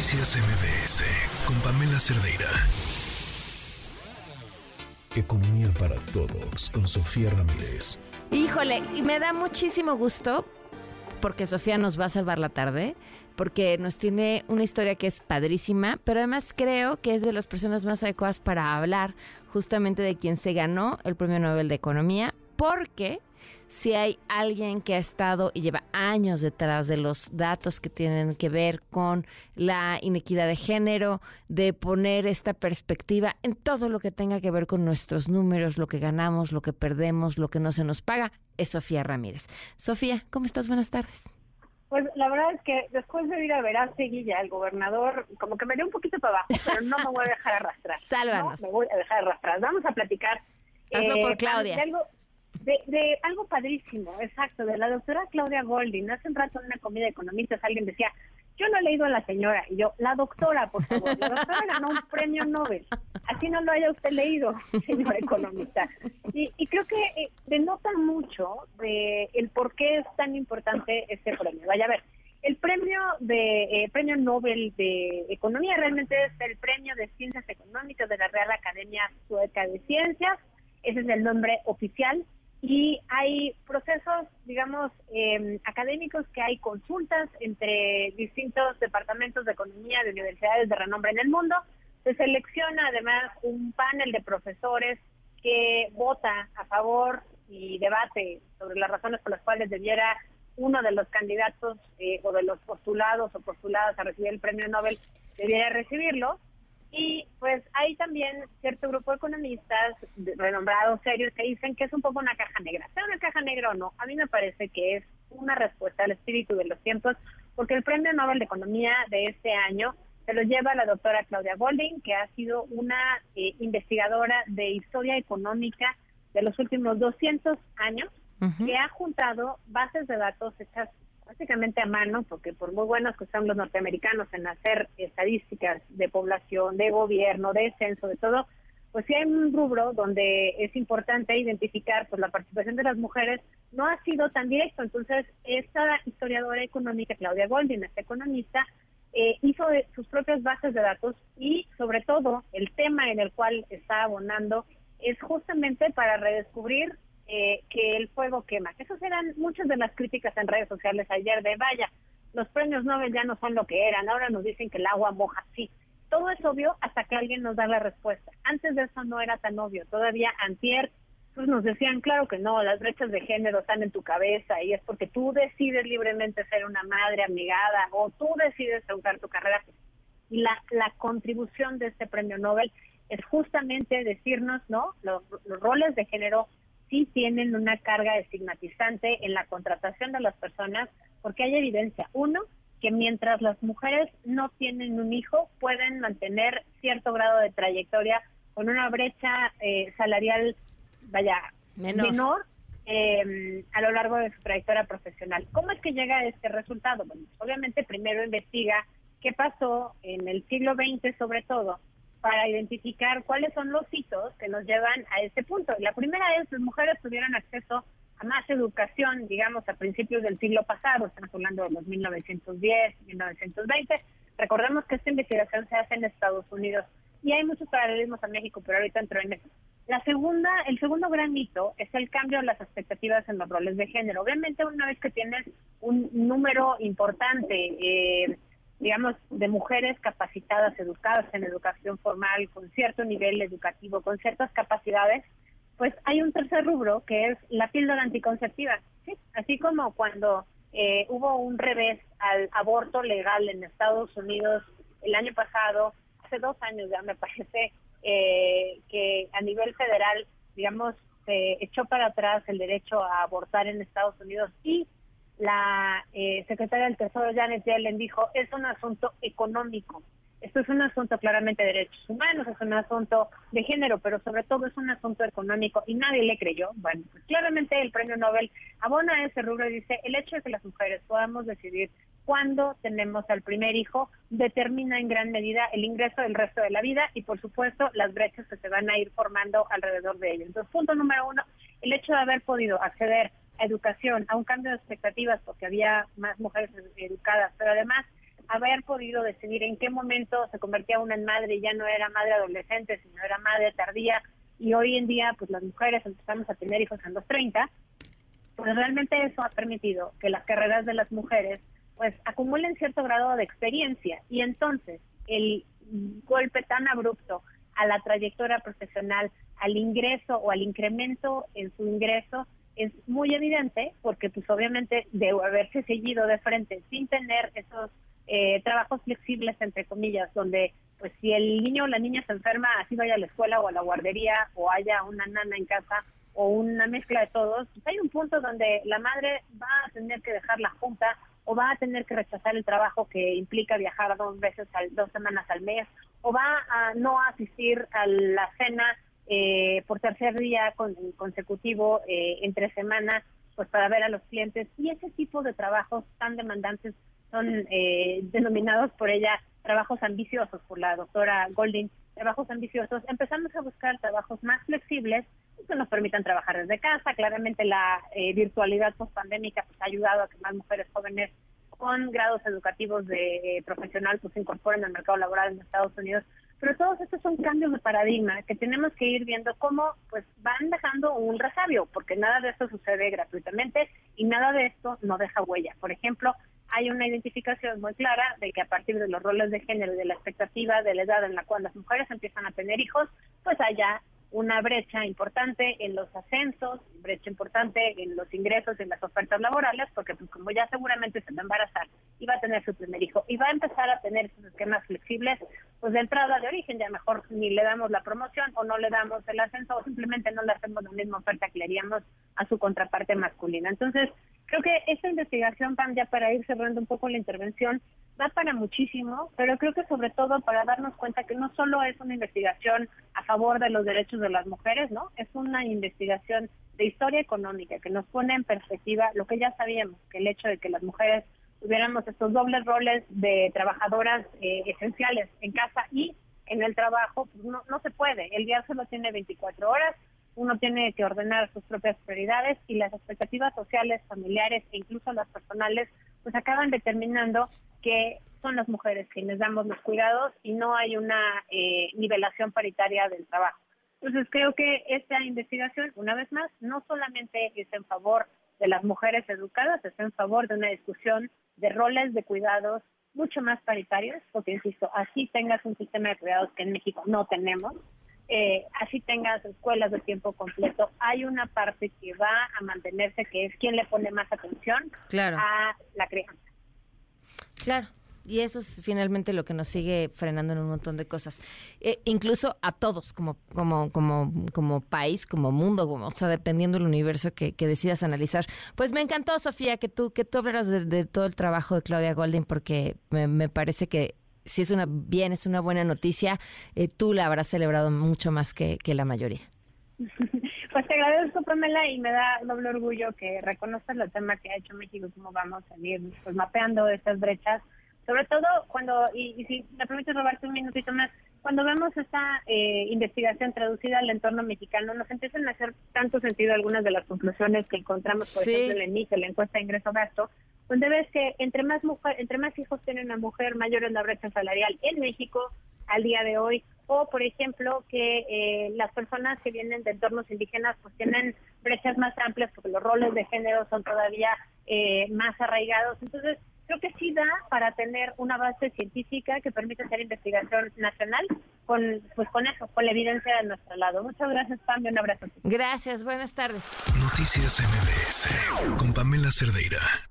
Noticias MBS con Pamela Cerdeira. Economía para todos con Sofía Ramírez. Híjole, y me da muchísimo gusto porque Sofía nos va a salvar la tarde, porque nos tiene una historia que es padrísima, pero además creo que es de las personas más adecuadas para hablar justamente de quien se ganó el Premio Nobel de Economía, porque si hay alguien que ha estado y lleva años detrás de los datos que tienen que ver con la inequidad de género, de poner esta perspectiva en todo lo que tenga que ver con nuestros números, lo que ganamos, lo que perdemos, lo que no se nos paga, es Sofía Ramírez. Sofía, ¿cómo estás? Buenas tardes. Pues la verdad es que después de ir a ver a Seguilla, el gobernador, como que me dio un poquito para abajo, pero no me voy a dejar arrastrar. Sálvanos. No me voy a dejar arrastrar. Vamos a platicar. Hazlo por Claudia. De algo, de, algo padrísimo, exacto, de la doctora Claudia Golding. Hace un rato en una comida de economistas alguien decía, yo no he leído a la señora. Y yo, la doctora, por favor. La doctora ganó un premio Nobel. Así no lo haya usted leído, señor economista. Y, y creo que eh, denota mucho de el por qué es tan importante este premio. Vaya a ver, el premio de eh, premio Nobel de Economía realmente es el premio de Ciencias Económicas de la Real Academia Sueca de Ciencias. Ese es el nombre oficial y hay procesos, digamos, eh, académicos que hay consultas entre distintos departamentos de economía de universidades de renombre en el mundo. Se selecciona además un panel de profesores que vota a favor y debate sobre las razones por las cuales debiera uno de los candidatos eh, o de los postulados o postuladas a recibir el premio Nobel debiera recibirlo. Y pues hay también cierto grupo de economistas renombrados, serios, que dicen que es un poco una caja negra. Sea una caja negra o no, a mí me parece que es una respuesta al espíritu de los tiempos, porque el Premio Nobel de Economía de este año se lo lleva la doctora Claudia Golding, que ha sido una eh, investigadora de historia económica de los últimos 200 años, que ha juntado bases de datos hechas básicamente a mano, porque por muy buenos que sean los norteamericanos en hacer estadísticas de población, de gobierno, de censo, de todo, pues sí hay un rubro donde es importante identificar pues la participación de las mujeres no ha sido tan directo. Entonces, esta historiadora económica, Claudia Goldin, esta economista, eh, hizo sus propias bases de datos y sobre todo el tema en el cual está abonando es justamente para redescubrir eh, que el fuego quema. Esas eran muchas de las críticas en redes sociales ayer de vaya, los premios Nobel ya no son lo que eran, ahora nos dicen que el agua moja, sí. Todo es obvio hasta que alguien nos da la respuesta. Antes de eso no era tan obvio. Todavía antier pues nos decían, claro que no, las brechas de género están en tu cabeza y es porque tú decides libremente ser una madre amigada o tú decides educar tu carrera. Y la, la contribución de este premio Nobel es justamente decirnos, ¿no? los roles de género sí tienen una carga estigmatizante en la contratación de las personas porque hay evidencia. Uno, que mientras las mujeres no tienen un hijo, pueden mantener cierto grado de trayectoria con una brecha eh, salarial, vaya, menor, eh, a lo largo de su trayectoria profesional. ¿Cómo es que llega a este resultado? Bueno, obviamente primero investiga qué pasó en el siglo XX sobre todo para identificar cuáles son los hitos que nos llevan a ese punto. La primera es, las mujeres tuvieron acceso a más educación, digamos, a principios del siglo pasado, estamos hablando de los 1910, 1920. Recordemos que esta investigación se hace en Estados Unidos y hay muchos paralelismos a México, pero ahorita entro en eso. La segunda, el segundo gran mito es el cambio en las expectativas en los roles de género. Obviamente, una vez que tienes un número importante eh, digamos, de mujeres capacitadas, educadas en educación formal, con cierto nivel educativo, con ciertas capacidades, pues hay un tercer rubro que es la píldora anticonceptiva. ¿sí? Así como cuando eh, hubo un revés al aborto legal en Estados Unidos el año pasado, hace dos años ya me parece, eh, que a nivel federal, digamos, se echó para atrás el derecho a abortar en Estados Unidos y la eh, secretaria del Tesoro Janet Yellen dijo, es un asunto económico. Esto es un asunto claramente de derechos humanos, es un asunto de género, pero sobre todo es un asunto económico y nadie le creyó. Bueno, pues claramente el premio Nobel abona ese rubro y dice, el hecho de que las mujeres podamos decidir cuándo tenemos al primer hijo determina en gran medida el ingreso del resto de la vida y por supuesto las brechas que se van a ir formando alrededor de ello. Entonces, punto número uno, el hecho de haber podido acceder educación, a un cambio de expectativas porque había más mujeres educadas, pero además haber podido decidir en qué momento se convertía una en madre y ya no era madre adolescente, sino era madre tardía, y hoy en día pues las mujeres empezamos a tener hijos en los 30, pues realmente eso ha permitido que las carreras de las mujeres pues acumulen cierto grado de experiencia y entonces el golpe tan abrupto a la trayectoria profesional, al ingreso o al incremento en su ingreso es muy evidente porque pues obviamente de haberse seguido de frente sin tener esos eh, trabajos flexibles entre comillas donde pues si el niño o la niña se enferma así vaya a la escuela o a la guardería o haya una nana en casa o una mezcla de todos, pues hay un punto donde la madre va a tener que dejar la junta o va a tener que rechazar el trabajo que implica viajar dos veces, al, dos semanas al mes, o va a no asistir a la cena eh, por tercer día consecutivo eh, entre semanas, pues para ver a los clientes. Y ese tipo de trabajos tan demandantes son eh, denominados por ella trabajos ambiciosos, por la doctora Golding, trabajos ambiciosos. Empezamos a buscar trabajos más flexibles que nos permitan trabajar desde casa. Claramente la eh, virtualidad post-pandémica pues, ha ayudado a que más mujeres jóvenes con grados educativos de eh, profesional pues, se incorporen al mercado laboral en Estados Unidos. Pero todos estos son cambios de paradigma que tenemos que ir viendo cómo pues van dejando un resabio, porque nada de esto sucede gratuitamente y nada de esto no deja huella. Por ejemplo, hay una identificación muy clara de que a partir de los roles de género de la expectativa de la edad en la cual las mujeres empiezan a tener hijos, pues haya una brecha importante en los ascensos, brecha importante en los ingresos, en las ofertas laborales, porque pues como ya seguramente se va a embarazar y va a tener su primer hijo y va a empezar a tener sus esquemas flexibles, pues de entrada de origen ya mejor ni le damos la promoción o no le damos el ascenso o simplemente no le hacemos la misma oferta que le haríamos a su contraparte masculina. Entonces, creo que esta investigación, Pam, ya para ir cerrando un poco la intervención, da para muchísimo, pero creo que sobre todo para darnos cuenta que no solo es una investigación a favor de los derechos de las mujeres, ¿no? Es una investigación de historia económica que nos pone en perspectiva lo que ya sabíamos, que el hecho de que las mujeres tuviéramos estos dobles roles de trabajadoras eh, esenciales en casa y en el trabajo, pues no, no se puede. El día solo tiene 24 horas, uno tiene que ordenar sus propias prioridades y las expectativas sociales, familiares e incluso las personales, pues acaban determinando que son las mujeres quienes damos los cuidados y no hay una eh, nivelación paritaria del trabajo. Entonces creo que esta investigación, una vez más, no solamente es en favor de las mujeres educadas, es en favor de una discusión de roles de cuidados mucho más paritarios, porque insisto, así tengas un sistema de cuidados que en México no tenemos, eh, así tengas escuelas de tiempo completo, hay una parte que va a mantenerse, que es quien le pone más atención a la crianza. Claro, y eso es finalmente lo que nos sigue frenando en un montón de cosas. Eh, incluso a todos, como, como, como, como país, como mundo, como, o sea, dependiendo del universo que, decidas analizar. Pues me encantó, Sofía, que tú, que tú hablaras de, todo el trabajo de Claudia Golden, porque me, parece que si es una bien, es una buena noticia, eh, tú la habrás celebrado mucho más que, que la mayoría. Pues te agradezco, Pamela, y me da doble orgullo que reconozcas el tema que ha hecho México, cómo vamos a ir pues, mapeando estas brechas sobre todo cuando, y, si me permites robarte un minutito más, cuando vemos esta eh, investigación traducida al entorno mexicano, nos empiezan a hacer tanto sentido algunas de las conclusiones que encontramos, por ejemplo, en la ENIC, la encuesta ingreso-gasto, donde ves que entre más mujer, entre más hijos tiene una mujer, mayor es la brecha salarial en México al día de hoy, o por ejemplo que eh, las personas que vienen de entornos indígenas pues tienen brechas más amplias porque los roles de género son todavía eh, más arraigados. Entonces, creo que sí da para tener una base científica que permite hacer investigación nacional con pues con eso, con la evidencia de nuestro lado. Muchas gracias, Pam, y un abrazo. Gracias, buenas tardes. Noticias MBS con Pamela Cerdeira.